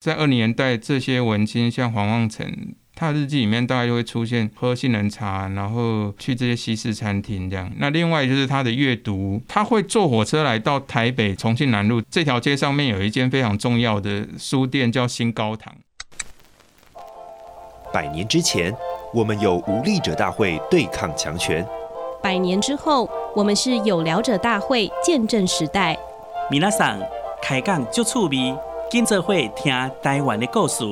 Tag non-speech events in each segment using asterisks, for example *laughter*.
在二零年代，这些文青像黄望成，他的日记里面大概就会出现喝杏仁茶，然后去这些西式餐厅这样。那另外就是他的阅读，他会坐火车来到台北重庆南路这条街上面有一间非常重要的书店，叫新高堂。百年之前，我们有无力者大会对抗强权；百年之后，我们是有聊者大会见证时代。米拉桑开讲就趣味。今则会听台湾的故事。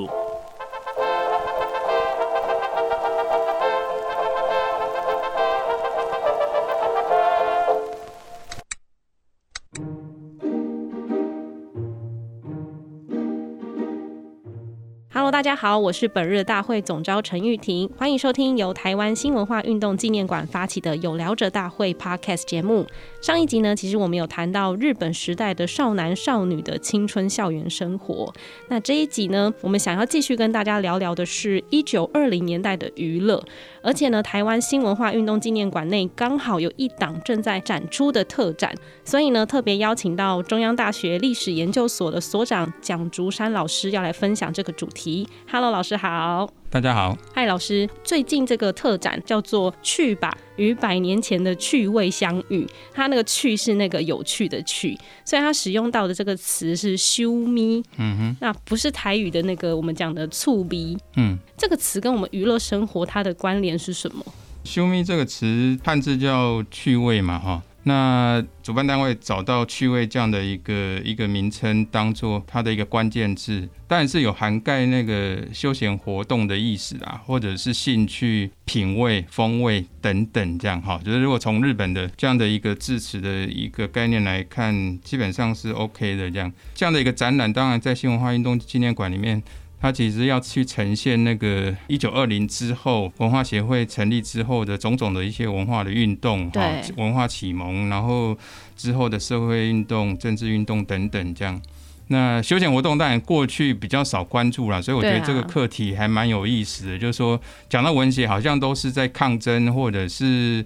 大家好，我是本日大会总召陈玉婷，欢迎收听由台湾新文化运动纪念馆发起的有聊者大会 Podcast 节目。上一集呢，其实我们有谈到日本时代的少男少女的青春校园生活。那这一集呢，我们想要继续跟大家聊聊的是一九二零年代的娱乐。而且呢，台湾新文化运动纪念馆内刚好有一档正在展出的特展，所以呢，特别邀请到中央大学历史研究所的所长蒋竹山老师要来分享这个主题。Hello，老师好。大家好，嗨，老师。最近这个特展叫做《趣吧，与百年前的趣味相遇》，它那个“趣”是那个有趣的“趣”，所以它使用到的这个词是“修咪”，嗯哼，那不是台语的那个我们讲的“醋逼”，嗯，这个词跟我们娱乐生活它的关联是什么？“修咪”这个词汉字叫趣味嘛，哈。那主办单位找到“趣味”这样的一个一个名称，当做它的一个关键字，当然是有涵盖那个休闲活动的意思啊，或者是兴趣、品味、风味等等这样哈。就是如果从日本的这样的一个字词的一个概念来看，基本上是 OK 的这样。这样的一个展览，当然在新文化运动纪念馆里面。它其实要去呈现那个一九二零之后文化协会成立之后的种种的一些文化的运动，哈，文化启蒙，然后之后的社会运动、政治运动等等这样。那休闲活动当然过去比较少关注了，所以我觉得这个课题还蛮有意思的。就是说，讲到文学，好像都是在抗争或者是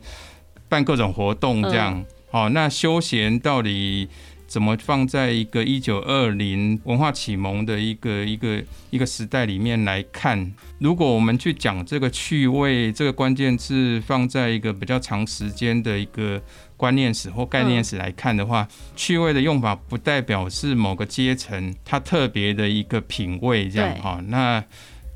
办各种活动这样。好，那休闲到底？怎么放在一个一九二零文化启蒙的一个一个一个时代里面来看？如果我们去讲这个趣味这个关键字，放在一个比较长时间的一个观念史或概念史来看的话，趣味的用法不代表是某个阶层它特别的一个品味这样哈。那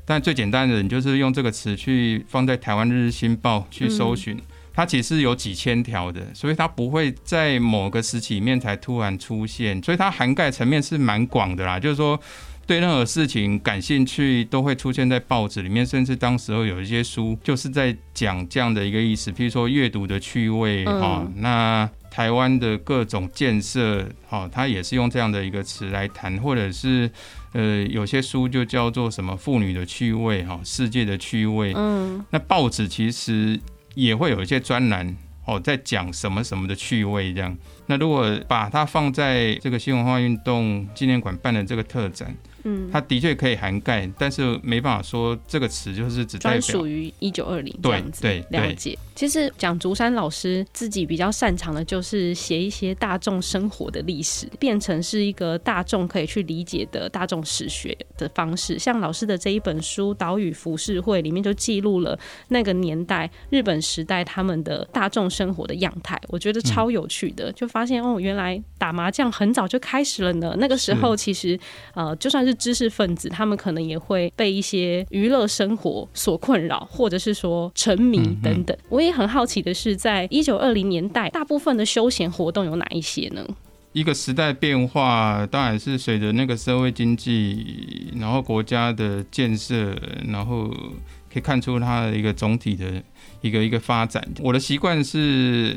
但最简单的，你就是用这个词去放在台湾日日新报去搜寻。它其实有几千条的，所以它不会在某个时期里面才突然出现，所以它涵盖层面是蛮广的啦。就是说，对任何事情感兴趣，都会出现在报纸里面，甚至当时候有一些书就是在讲这样的一个意思，譬如说阅读的趣味哈、嗯。那台湾的各种建设哈，它也是用这样的一个词来谈，或者是呃，有些书就叫做什么妇女的趣味哈，世界的趣味。嗯，那报纸其实。也会有一些专栏哦，在讲什么什么的趣味这样。那如果把它放在这个新文化运动纪念馆办的这个特展。嗯，它的确可以涵盖，但是没办法说这个词就是只专属于一九二零这样子。对，对，了解。其实蒋竹山老师自己比较擅长的就是写一些大众生活的历史，变成是一个大众可以去理解的大众史学的方式。像老师的这一本书《岛屿浮世绘》里面就记录了那个年代日本时代他们的大众生活的样态，我觉得超有趣的。就发现哦，原来打麻将很早就开始了呢。那个时候其实呃，就算是知识分子，他们可能也会被一些娱乐生活所困扰，或者是说沉迷等等。我也很好奇的是，在一九二零年代，大部分的休闲活动有哪一些呢？一个时代变化，当然是随着那个社会经济，然后国家的建设，然后可以看出它的一个总体的一个一个发展。我的习惯是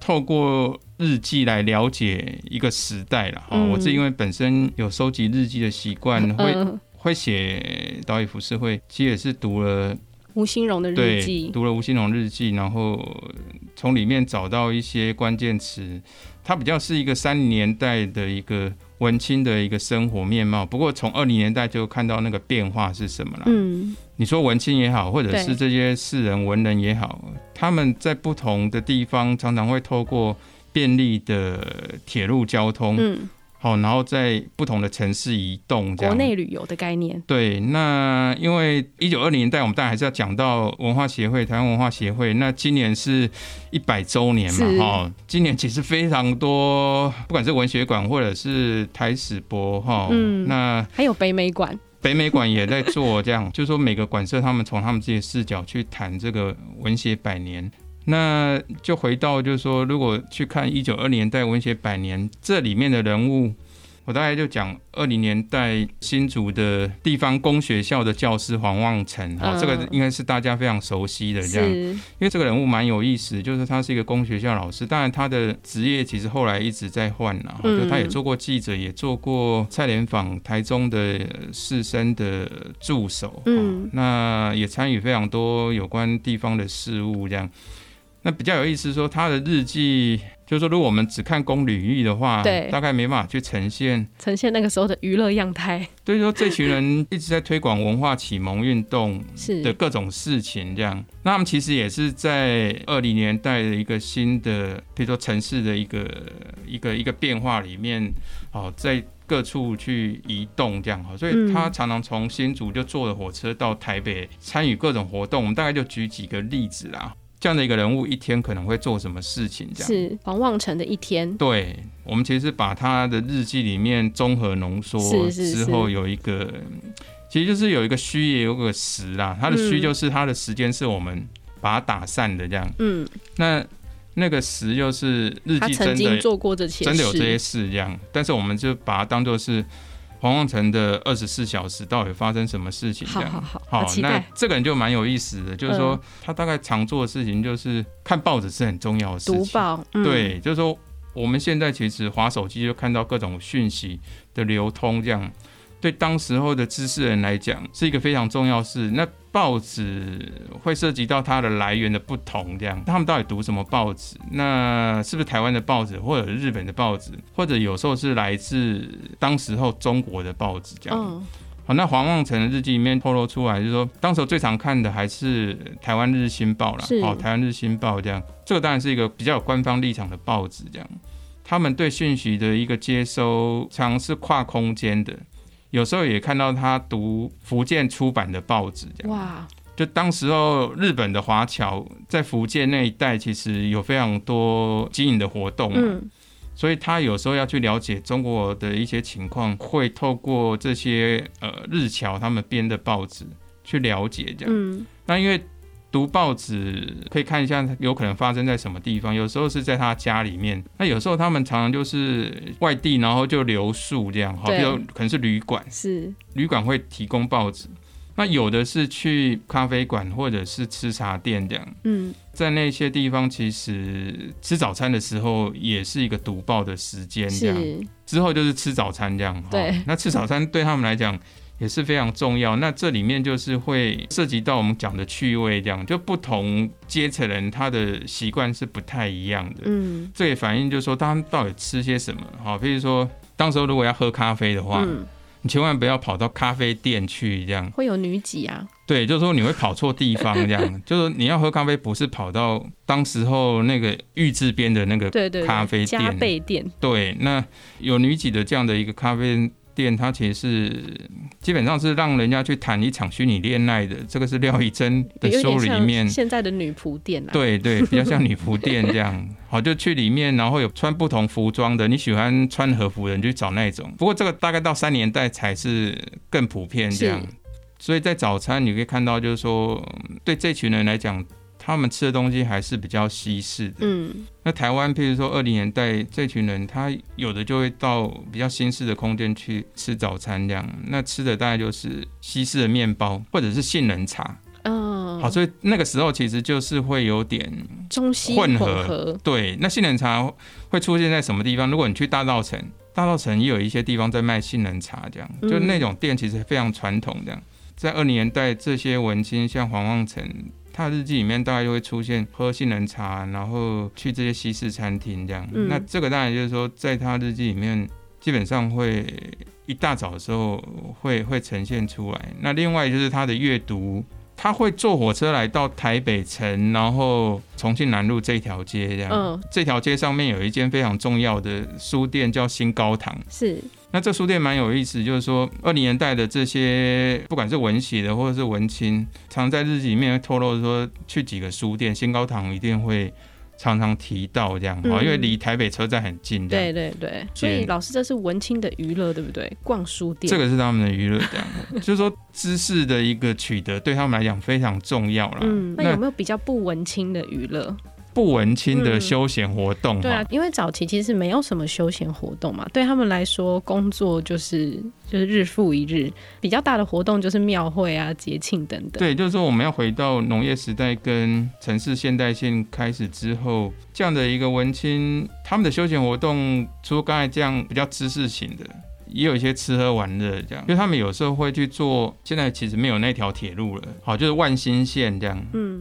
透过日记来了解一个时代了。哈，我是因为本身有收集日记的习惯，*laughs* 会会写《岛屿浮世绘》，其实也是读了吴新荣的日记，读了吴新荣日记，然后从里面找到一些关键词。它比较是一个三零年代的一个文青的一个生活面貌，不过从二零年代就看到那个变化是什么了。嗯，你说文青也好，或者是这些世人文人也好，他们在不同的地方常常会透过便利的铁路交通，嗯好，然后在不同的城市移动，这样。国内旅游的概念。对，那因为一九二零年代，我们当然还是要讲到文化协会，台湾文化协会。那今年是一百周年嘛，哈，今年其实非常多，不管是文学馆或者是台史博，哈，嗯，那还有北美馆。北美馆也在做这样，*laughs* 就是说每个馆舍他们从他们自己的视角去谈这个文学百年，那就回到就是说，如果去看一九二零年代文学百年这里面的人物。我大概就讲二零年代新竹的地方公学校的教师黄望成，哈，这个应该是大家非常熟悉的这样，因为这个人物蛮有意思，就是他是一个公学校老师，当然他的职业其实后来一直在换了，就他也做过记者，也做过蔡联访台中的士绅的助手，嗯，那也参与非常多有关地方的事务这样。那比较有意思，说他的日记，就是说，如果我们只看公履历的话，对，大概没办法去呈现呈现那个时候的娱乐样态。所以说，这群人一直在推广文化启蒙运动的各种事情，这样。那他们其实也是在二零年代的一个新的，比如说城市的一个一个一个变化里面，哦，在各处去移动这样哈。所以他常常从新竹就坐着火车到台北参与各种活动。我们大概就举几个例子啦。这样的一个人物一天可能会做什么事情？这样是黄望成的一天。对，我们其实把他的日记里面综合浓缩之后，有一个，其实就是有一个虚也有个实啦。他的虚就是他的时间是我们把它打散的这样。嗯。那那个实就是日记真的做过这些，真的有这些事这样，但是我们就把它当做是。黄旺成的二十四小时到底发生什么事情？这样好，好，好，好，那这个人就蛮有意思的，就是说他大概常做的事情就是看报纸是很重要的事情。读报，嗯、对，就是说我们现在其实划手机就看到各种讯息的流通，这样。对当时候的知识人来讲，是一个非常重要事。那报纸会涉及到它的来源的不同，这样他们到底读什么报纸？那是不是台湾的报纸，或者是日本的报纸，或者有时候是来自当时候中国的报纸？这样。Oh. 好，那黄望成的日记里面透露出来，就是说当时候最常看的还是台湾日新报啦。哦，台湾日新报这样，这个当然是一个比较有官方立场的报纸，这样。他们对讯息的一个接收，常是跨空间的。有时候也看到他读福建出版的报纸，这样。哇，就当时候日本的华侨在福建那一带，其实有非常多经营的活动，嗯，所以他有时候要去了解中国的一些情况，会透过这些呃日侨他们编的报纸去了解这样，嗯，那因为。读报纸可以看一下，有可能发生在什么地方。有时候是在他家里面，那有时候他们常常就是外地，然后就留宿这样，好，比如可能是旅馆，是旅馆会提供报纸。那有的是去咖啡馆或者是吃茶店这样。嗯，在那些地方，其实吃早餐的时候也是一个读报的时间这样。之后就是吃早餐这样。对，那吃早餐对他们来讲。也是非常重要。那这里面就是会涉及到我们讲的趣味，这样就不同阶层人他的习惯是不太一样的。嗯，这也反映就是说他们到底吃些什么。好，比如说当时候如果要喝咖啡的话，嗯，你千万不要跑到咖啡店去，这样会有女挤啊。对，就是说你会跑错地方，这样 *laughs* 就是你要喝咖啡，不是跑到当时候那个玉制边的那个咖啡店。加倍店。对，那有女挤的这样的一个咖啡店，它其实是基本上是让人家去谈一场虚拟恋爱的，这个是廖一珍的书里面现在的女仆店啊，对对，*laughs* 比较像女仆店这样。好，就去里面，然后有穿不同服装的，你喜欢穿和服的，你就找那种。不过这个大概到三年代才是更普遍这样。所以在早餐你可以看到，就是说对这群人来讲。他们吃的东西还是比较西式的。嗯，那台湾，譬如说二零年代这群人，他有的就会到比较新式的空间去吃早餐，这样。那吃的大概就是西式的面包，或者是杏仁茶。嗯，好，所以那个时候其实就是会有点中西混合。对，那杏仁茶会出现在什么地方？如果你去大稻城，大稻城也有一些地方在卖杏仁茶，这样，就那种店其实非常传统。这样，在二零年代，这些文青像黄望成。他的日记里面大概就会出现喝杏仁茶，然后去这些西式餐厅这样。嗯、那这个当然就是说，在他日记里面，基本上会一大早的时候会会呈现出来。那另外就是他的阅读他会坐火车来到台北城，然后重庆南路这条街这样。嗯，这条街上面有一间非常重要的书店，叫新高堂。是。那这书店蛮有意思，就是说二零年代的这些不管是文喜的或者是文青，常在日记里面透露说，去几个书店，新高堂一定会。常常提到这样，因为离台北车站很近。对对对，所以老师这是文青的娱乐，对不对？逛书店，这个是他们的娱乐，这样，*laughs* 就是说知识的一个取得对他们来讲非常重要了。嗯，那有没有比较不文青的娱乐？不文青的休闲活动、嗯，对啊，因为早期其实没有什么休闲活动嘛，对他们来说，工作就是就是日复一日，比较大的活动就是庙会啊、节庆等等。对，就是说我们要回到农业时代跟城市现代性开始之后，这样的一个文青，他们的休闲活动，除了刚才这样比较知识型的，也有一些吃喝玩乐这样，因为他们有时候会去做，现在其实没有那条铁路了，好，就是万新线这样，嗯，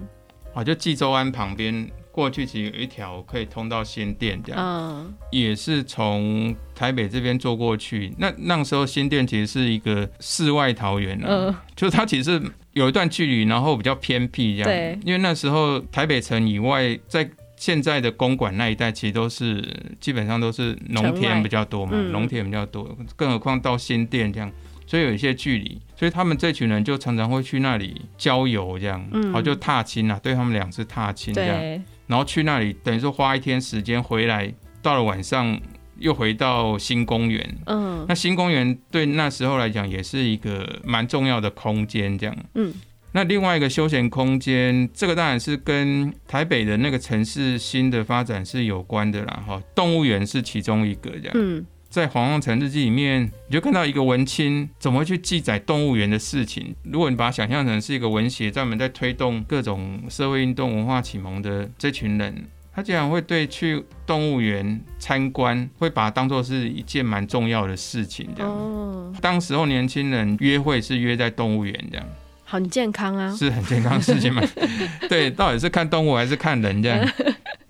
好，就济州湾旁边。过去其实有一条可以通到新店，这样，嗯，也是从台北这边坐过去。那那时候新店其实是一个世外桃源了，嗯，就是它其实有一段距离，然后比较偏僻这样。对，因为那时候台北城以外，在现在的公馆那一带，其实都是基本上都是农田比较多嘛，农田比较多，更何况到新店这样。所以有一些距离，所以他们这群人就常常会去那里郊游，这样，嗯，好就踏青啊，对他们俩是踏青这样，然后去那里等于说花一天时间回来，到了晚上又回到新公园，嗯，那新公园对那时候来讲也是一个蛮重要的空间，这样，嗯，那另外一个休闲空间，这个当然是跟台北的那个城市新的发展是有关的啦，哈，动物园是其中一个这样，嗯。在黄旺成日记里面，你就看到一个文青怎么会去记载动物园的事情。如果你把它想象成是一个文学专门在推动各种社会运动、文化启蒙的这群人，他竟然会对去动物园参观，会把它当做是一件蛮重要的事情。这样，哦、当时候年轻人约会是约在动物园，这样很健康啊，是很健康的事情嘛？*laughs* 对，到底是看动物还是看人这样？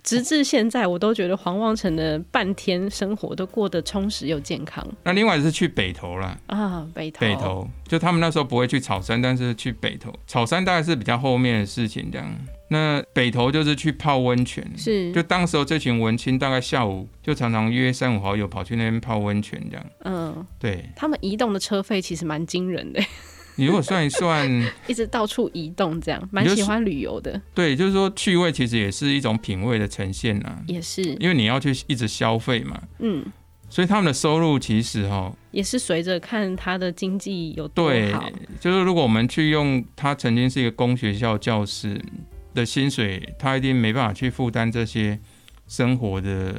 直至现在，我都觉得黄望城的半天生活都过得充实又健康。那另外是去北投了啊，北投，北投就他们那时候不会去草山，但是去北投。草山大概是比较后面的事情这样。那北投就是去泡温泉，是就当时候这群文青大概下午就常常约三五好友跑去那边泡温泉这样。嗯，对，他们移动的车费其实蛮惊人的。你如果算一算，*laughs* 一直到处移动这样，蛮喜欢旅游的。对，就是说趣味其实也是一种品味的呈现呐。也是，因为你要去一直消费嘛。嗯。所以他们的收入其实哈，也是随着看他的经济有多好。对，就是如果我们去用他曾经是一个公学校教师的薪水，他一定没办法去负担这些。生活的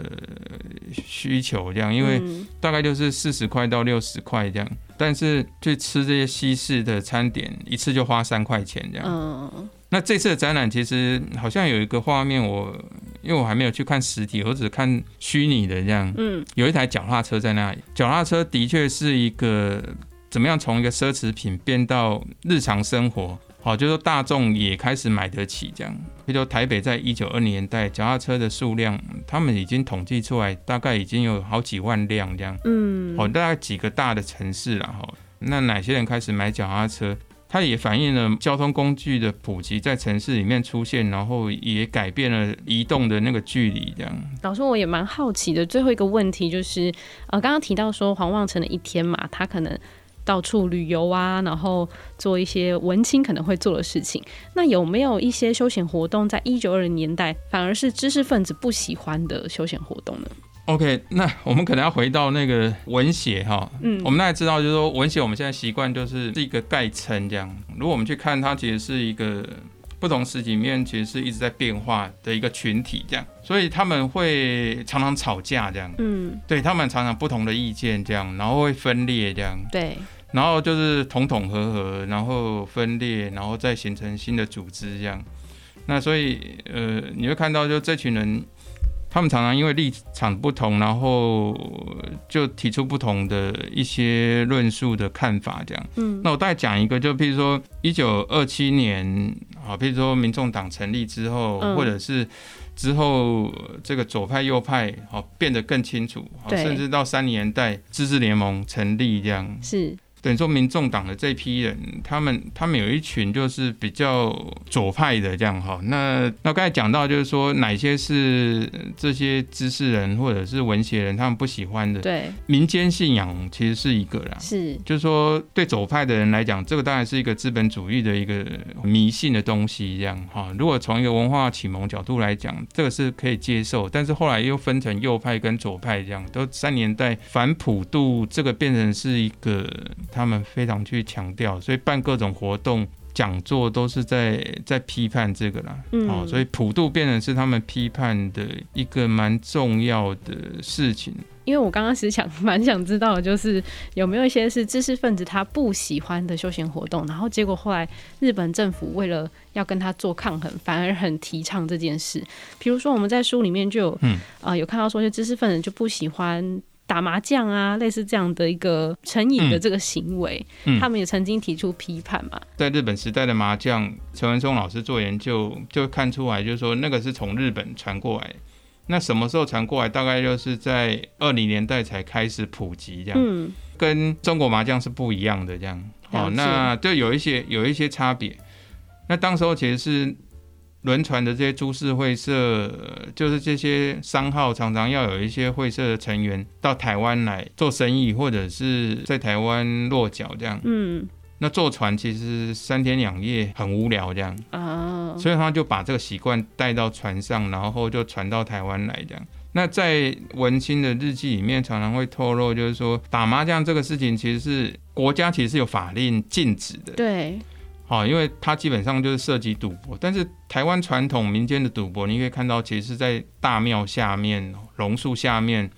需求这样，因为大概就是四十块到六十块这样，但是去吃这些西式的餐点，一次就花三块钱这样。嗯，那这次的展览其实好像有一个画面，我因为我还没有去看实体，我只看虚拟的这样。嗯，有一台脚踏车在那里，脚踏车的确是一个怎么样从一个奢侈品变到日常生活。好，就是说大众也开始买得起这样。比如说台北在一九二零年代，脚踏车的数量，他们已经统计出来，大概已经有好几万辆这样。嗯，好，大概几个大的城市了哈。那哪些人开始买脚踏车？它也反映了交通工具的普及在城市里面出现，然后也改变了移动的那个距离这样。老师，我也蛮好奇的，最后一个问题就是，呃，刚刚提到说黄望成的一天嘛，他可能。到处旅游啊，然后做一些文青可能会做的事情。那有没有一些休闲活动，在一九二零年代反而是知识分子不喜欢的休闲活动呢？OK，那我们可能要回到那个文协哈。嗯，我们大家知道，就是说文协我们现在习惯就是是一个概称这样。如果我们去看它，其实是一个不同时期面，其实是一直在变化的一个群体这样。所以他们会常常吵架这样。嗯，对他们常常不同的意见这样，然后会分裂这样。对。然后就是统统合合，然后分裂，然后再形成新的组织这样。那所以呃，你会看到就这群人，他们常常因为立场不同，然后就提出不同的一些论述的看法这样。嗯。那我大概讲一个，就譬如说一九二七年啊，譬如说民众党成立之后，嗯、或者是之后这个左派右派好变得更清楚，甚至到三零年代自治联盟成立这样。是。等于说民众党的这批人，他们他们有一群就是比较左派的这样哈。那那刚才讲到就是说哪些是这些知识人或者是文学人他们不喜欢的？对，民间信仰其实是一个啦，是就是说对左派的人来讲，这个当然是一个资本主义的一个迷信的东西这样哈。如果从一个文化启蒙角度来讲，这个是可以接受，但是后来又分成右派跟左派这样，都三年代反普渡这个变成是一个。他们非常去强调，所以办各种活动、讲座都是在在批判这个啦。嗯，哦，所以普渡变成是他们批判的一个蛮重要的事情。因为我刚刚是想蛮想知道，就是有没有一些是知识分子他不喜欢的休闲活动，然后结果后来日本政府为了要跟他做抗衡，反而很提倡这件事。比如说我们在书里面就有，嗯，啊、呃，有看到说，就知识分子就不喜欢。打麻将啊，类似这样的一个成瘾的这个行为，嗯嗯、他们也曾经提出批判嘛。在日本时代的麻将，陈文松老师做研究就看出来，就是说那个是从日本传过来。那什么时候传过来？大概就是在二零年代才开始普及，这样，嗯、跟中国麻将是不一样的，这样。哦，那就有一些有一些差别。那当时候其实是。轮船的这些株式会社，就是这些商号，常常要有一些会社的成员到台湾来做生意，或者是在台湾落脚这样。嗯，那坐船其实三天两夜很无聊这样啊，所以他就把这个习惯带到船上，然后就传到台湾来这样。那在文青的日记里面，常常会透露，就是说打麻将这个事情，其实是国家其实是有法令禁止的。对。好，因为它基本上就是涉及赌博，但是台湾传统民间的赌博，你可以看到，其实是在大庙下面、榕树下面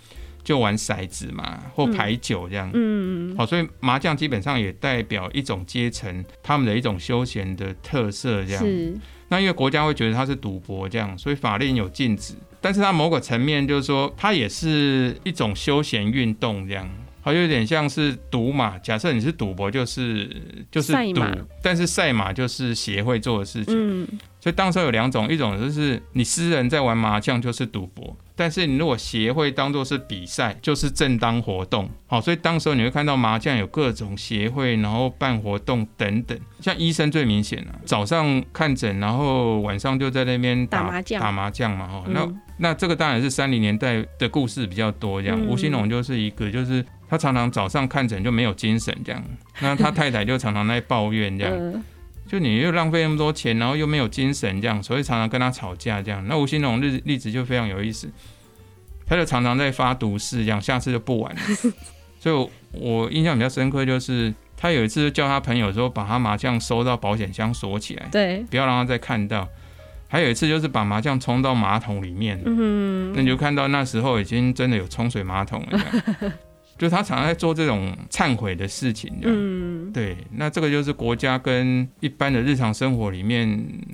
就玩骰子嘛，或牌九这样。嗯嗯，好，所以麻将基本上也代表一种阶层，他们的一种休闲的特色这样。是。那因为国家会觉得它是赌博这样，所以法令有禁止，但是它某个层面就是说，它也是一种休闲运动这样。好，有点像是赌马。假设你是赌博，就是就是赌，但是赛马就是协会做的事情。嗯，所以当时有两种，一种就是你私人在玩麻将就是赌博，但是你如果协会当做是比赛，就是正当活动。好，所以当时你会看到麻将有各种协会，然后办活动等等。像医生最明显了，早上看诊，然后晚上就在那边打，打麻将，打麻将嘛。哈，那那这个当然是三零年代的故事比较多。这样，吴兴隆就是一个，就是。他常常早上看诊就没有精神，这样，那他太太 *laughs* 就常常在抱怨，这样，就你又浪费那么多钱，然后又没有精神，这样，所以常常跟他吵架，这样。那吴兴隆例例子就非常有意思，他就常常在发毒誓，这样，下次就不玩了。*laughs* 所以我印象比较深刻，就是他有一次叫他朋友说，把他麻将收到保险箱锁起来，对，不要让他再看到。还有一次就是把麻将冲到马桶里面，嗯，那你就看到那时候已经真的有冲水马桶了。*laughs* 就他常常在做这种忏悔的事情，嗯，对，那这个就是国家跟一般的日常生活里面，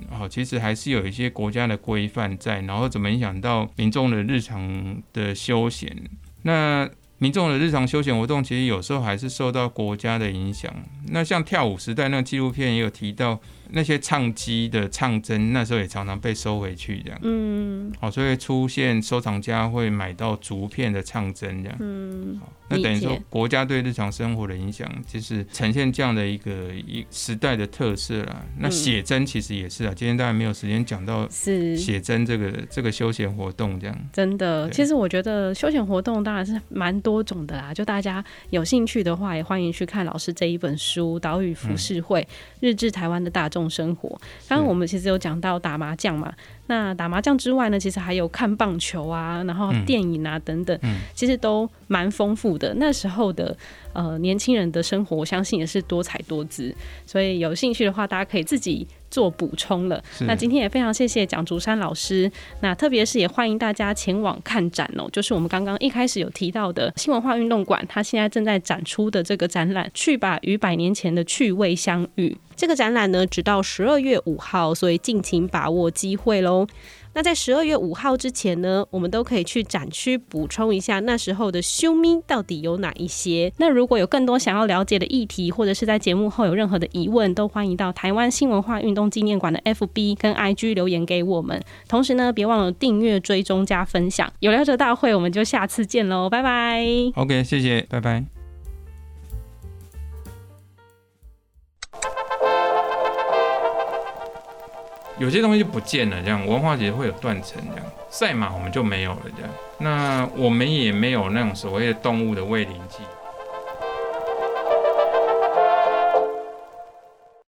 哦，其实还是有一些国家的规范在，然后怎么影响到民众的日常的休闲，那。民众的日常休闲活动，其实有时候还是受到国家的影响。那像跳舞时代那个纪录片也有提到，那些唱机的唱针，那时候也常常被收回去，这样。嗯。好，所以出现收藏家会买到竹片的唱针，这样。嗯。那等于说，国家对日常生活的影响，就是呈现这样的一个一时代的特色啦。那写真其实也是啊，今天当然没有时间讲到是写真这个这个休闲活动这样。真的，其实我觉得休闲活动当然是蛮多种的啦。就大家有兴趣的话，也欢迎去看老师这一本书《岛屿浮世绘：日志台湾的大众生活》。刚刚我们其实有讲到打麻将嘛。那打麻将之外呢，其实还有看棒球啊，然后电影啊等等，嗯嗯、其实都蛮丰富的。那时候的呃年轻人的生活，我相信也是多彩多姿。所以有兴趣的话，大家可以自己做补充了。那今天也非常谢谢蒋竹山老师。那特别是也欢迎大家前往看展哦，就是我们刚刚一开始有提到的新文化运动馆，它现在正在展出的这个展览《去吧！与百年前的趣味相遇》。这个展览呢，直到十二月五号，所以尽情把握机会喽。那在十二月五号之前呢，我们都可以去展区补充一下那时候的修咪到底有哪一些。那如果有更多想要了解的议题，或者是在节目后有任何的疑问，都欢迎到台湾新文化运动纪念馆的 FB 跟 IG 留言给我们。同时呢，别忘了订阅、追踪、加分享。有聊者大会，我们就下次见喽，拜拜。OK，谢谢，拜拜。有些东西就不见了，这样文化节会有断层，这样赛马我们就没有了，这样。那我们也没有那种所谓的动物的喂灵剂。